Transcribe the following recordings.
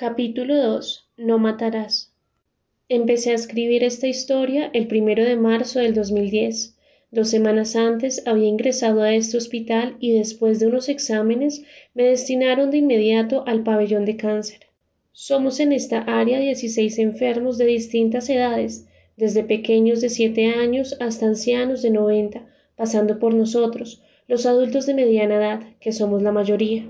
Capítulo 2. No matarás. Empecé a escribir esta historia el primero de marzo del 2010. Dos semanas antes había ingresado a este hospital y después de unos exámenes me destinaron de inmediato al pabellón de cáncer. Somos en esta área 16 enfermos de distintas edades, desde pequeños de 7 años hasta ancianos de 90, pasando por nosotros, los adultos de mediana edad, que somos la mayoría.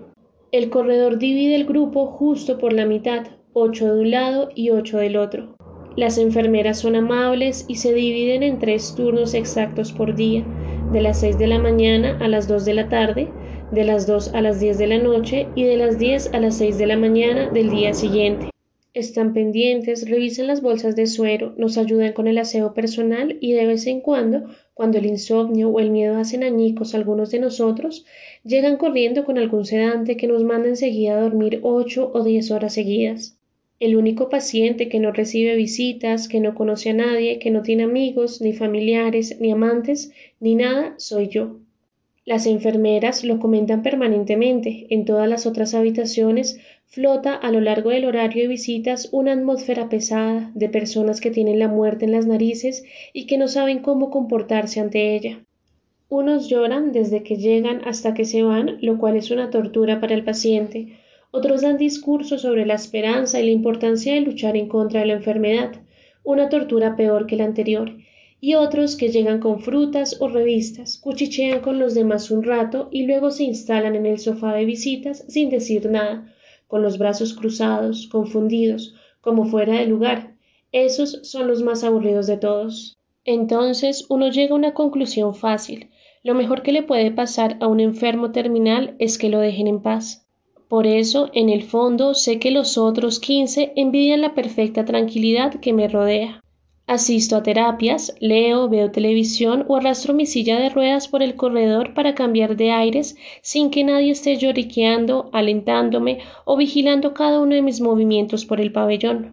El corredor divide el grupo justo por la mitad, ocho de un lado y ocho del otro. Las enfermeras son amables y se dividen en tres turnos exactos por día, de las seis de la mañana a las dos de la tarde, de las dos a las diez de la noche y de las diez a las seis de la mañana del día siguiente. Están pendientes, revisan las bolsas de suero, nos ayudan con el aseo personal y de vez en cuando, cuando el insomnio o el miedo hacen añicos a algunos de nosotros, llegan corriendo con algún sedante que nos manda enseguida a dormir ocho o diez horas seguidas. El único paciente que no recibe visitas, que no conoce a nadie, que no tiene amigos, ni familiares, ni amantes, ni nada, soy yo. Las enfermeras lo comentan permanentemente. En todas las otras habitaciones flota a lo largo del horario de visitas una atmósfera pesada de personas que tienen la muerte en las narices y que no saben cómo comportarse ante ella. Unos lloran desde que llegan hasta que se van, lo cual es una tortura para el paciente. Otros dan discursos sobre la esperanza y la importancia de luchar en contra de la enfermedad, una tortura peor que la anterior y otros que llegan con frutas o revistas, cuchichean con los demás un rato y luego se instalan en el sofá de visitas sin decir nada, con los brazos cruzados, confundidos, como fuera de lugar. Esos son los más aburridos de todos. Entonces uno llega a una conclusión fácil. Lo mejor que le puede pasar a un enfermo terminal es que lo dejen en paz. Por eso, en el fondo, sé que los otros quince envidian la perfecta tranquilidad que me rodea. Asisto a terapias, leo, veo televisión o arrastro mi silla de ruedas por el corredor para cambiar de aires sin que nadie esté lloriqueando, alentándome o vigilando cada uno de mis movimientos por el pabellón.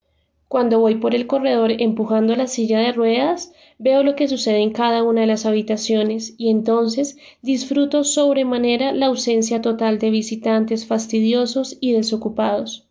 Cuando voy por el corredor empujando la silla de ruedas, veo lo que sucede en cada una de las habitaciones y entonces disfruto sobremanera la ausencia total de visitantes fastidiosos y desocupados.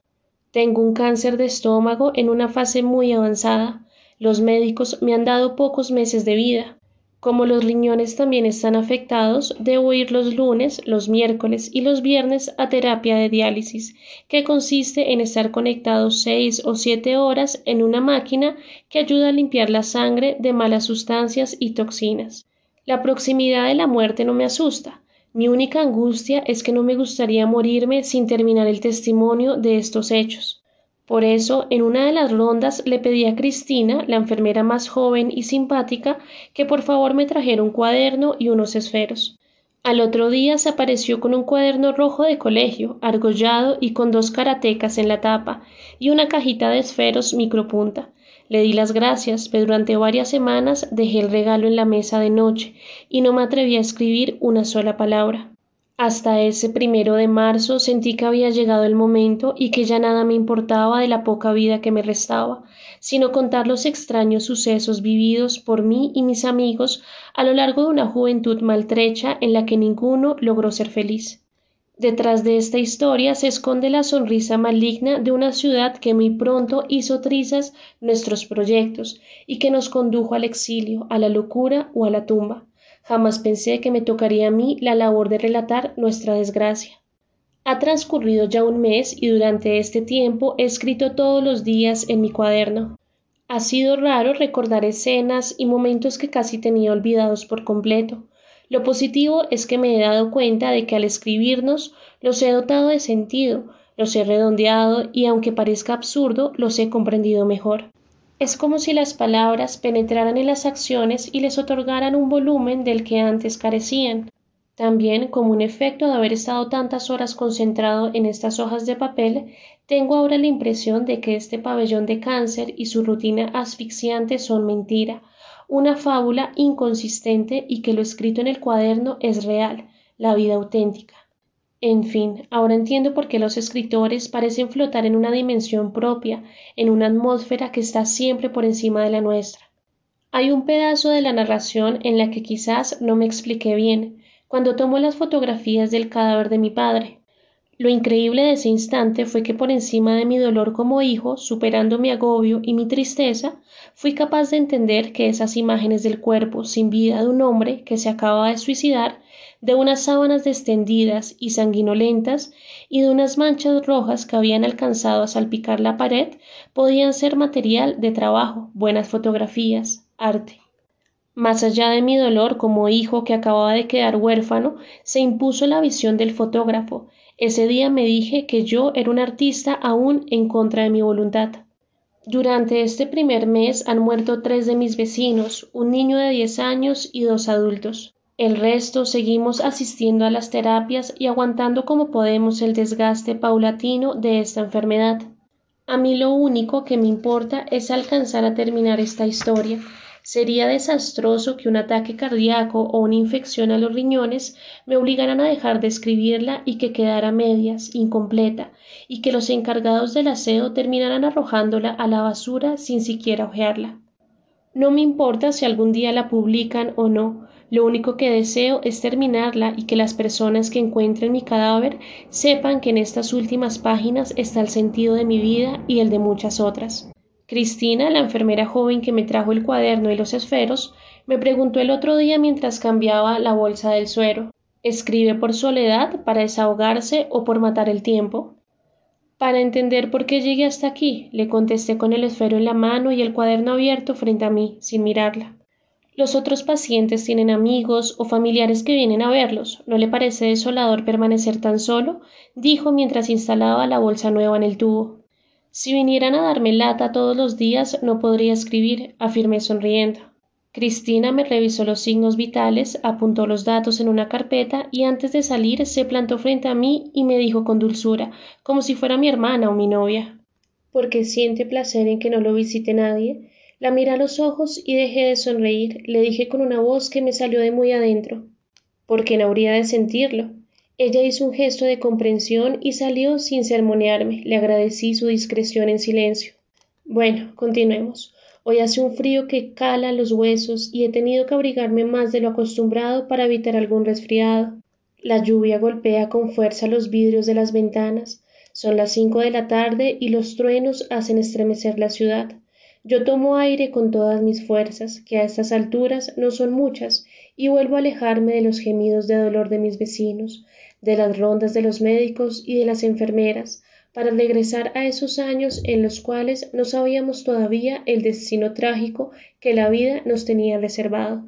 Tengo un cáncer de estómago en una fase muy avanzada los médicos me han dado pocos meses de vida. Como los riñones también están afectados, debo ir los lunes, los miércoles y los viernes a terapia de diálisis, que consiste en estar conectado seis o siete horas en una máquina que ayuda a limpiar la sangre de malas sustancias y toxinas. La proximidad de la muerte no me asusta. Mi única angustia es que no me gustaría morirme sin terminar el testimonio de estos hechos. Por eso, en una de las rondas le pedí a Cristina, la enfermera más joven y simpática, que por favor me trajera un cuaderno y unos esferos. Al otro día se apareció con un cuaderno rojo de colegio, argollado y con dos karatecas en la tapa, y una cajita de esferos micropunta. Le di las gracias, pero durante varias semanas dejé el regalo en la mesa de noche y no me atreví a escribir una sola palabra. Hasta ese primero de marzo sentí que había llegado el momento y que ya nada me importaba de la poca vida que me restaba, sino contar los extraños sucesos vividos por mí y mis amigos a lo largo de una juventud maltrecha en la que ninguno logró ser feliz. Detrás de esta historia se esconde la sonrisa maligna de una ciudad que muy pronto hizo trizas nuestros proyectos y que nos condujo al exilio, a la locura o a la tumba. Jamás pensé que me tocaría a mí la labor de relatar nuestra desgracia. Ha transcurrido ya un mes y durante este tiempo he escrito todos los días en mi cuaderno. Ha sido raro recordar escenas y momentos que casi tenía olvidados por completo. Lo positivo es que me he dado cuenta de que al escribirnos los he dotado de sentido, los he redondeado y aunque parezca absurdo, los he comprendido mejor. Es como si las palabras penetraran en las acciones y les otorgaran un volumen del que antes carecían. También, como un efecto de haber estado tantas horas concentrado en estas hojas de papel, tengo ahora la impresión de que este pabellón de cáncer y su rutina asfixiante son mentira, una fábula inconsistente y que lo escrito en el cuaderno es real, la vida auténtica. En fin, ahora entiendo por qué los escritores parecen flotar en una dimensión propia, en una atmósfera que está siempre por encima de la nuestra. Hay un pedazo de la narración en la que quizás no me expliqué bien, cuando tomo las fotografías del cadáver de mi padre. Lo increíble de ese instante fue que por encima de mi dolor como hijo, superando mi agobio y mi tristeza, fui capaz de entender que esas imágenes del cuerpo sin vida de un hombre que se acababa de suicidar, de unas sábanas descendidas y sanguinolentas y de unas manchas rojas que habían alcanzado a salpicar la pared, podían ser material de trabajo, buenas fotografías, arte. Más allá de mi dolor como hijo que acababa de quedar huérfano, se impuso la visión del fotógrafo, ese día me dije que yo era un artista aún en contra de mi voluntad. Durante este primer mes han muerto tres de mis vecinos, un niño de diez años y dos adultos. El resto seguimos asistiendo a las terapias y aguantando como podemos el desgaste paulatino de esta enfermedad. A mí lo único que me importa es alcanzar a terminar esta historia, Sería desastroso que un ataque cardíaco o una infección a los riñones me obligaran a dejar de escribirla y que quedara medias, incompleta, y que los encargados del aseo terminaran arrojándola a la basura sin siquiera ojearla. No me importa si algún día la publican o no, lo único que deseo es terminarla y que las personas que encuentren mi cadáver sepan que en estas últimas páginas está el sentido de mi vida y el de muchas otras. Cristina, la enfermera joven que me trajo el cuaderno y los esferos, me preguntó el otro día mientras cambiaba la bolsa del suero ¿Escribe por soledad, para desahogarse o por matar el tiempo? Para entender por qué llegué hasta aquí, le contesté con el esfero en la mano y el cuaderno abierto frente a mí, sin mirarla. Los otros pacientes tienen amigos o familiares que vienen a verlos. ¿No le parece desolador permanecer tan solo? dijo mientras instalaba la bolsa nueva en el tubo. Si vinieran a darme lata todos los días, no podría escribir, afirmé sonriendo. Cristina me revisó los signos vitales, apuntó los datos en una carpeta y antes de salir se plantó frente a mí y me dijo con dulzura, como si fuera mi hermana o mi novia. Porque siente placer en que no lo visite nadie. La miré a los ojos y dejé de sonreír. Le dije con una voz que me salió de muy adentro. Porque no habría de sentirlo. Ella hizo un gesto de comprensión y salió sin sermonearme. Le agradecí su discreción en silencio. Bueno, continuemos. Hoy hace un frío que cala los huesos y he tenido que abrigarme más de lo acostumbrado para evitar algún resfriado. La lluvia golpea con fuerza los vidrios de las ventanas. Son las cinco de la tarde y los truenos hacen estremecer la ciudad. Yo tomo aire con todas mis fuerzas, que a estas alturas no son muchas, y vuelvo a alejarme de los gemidos de dolor de mis vecinos, de las rondas de los médicos y de las enfermeras, para regresar a esos años en los cuales no sabíamos todavía el destino trágico que la vida nos tenía reservado.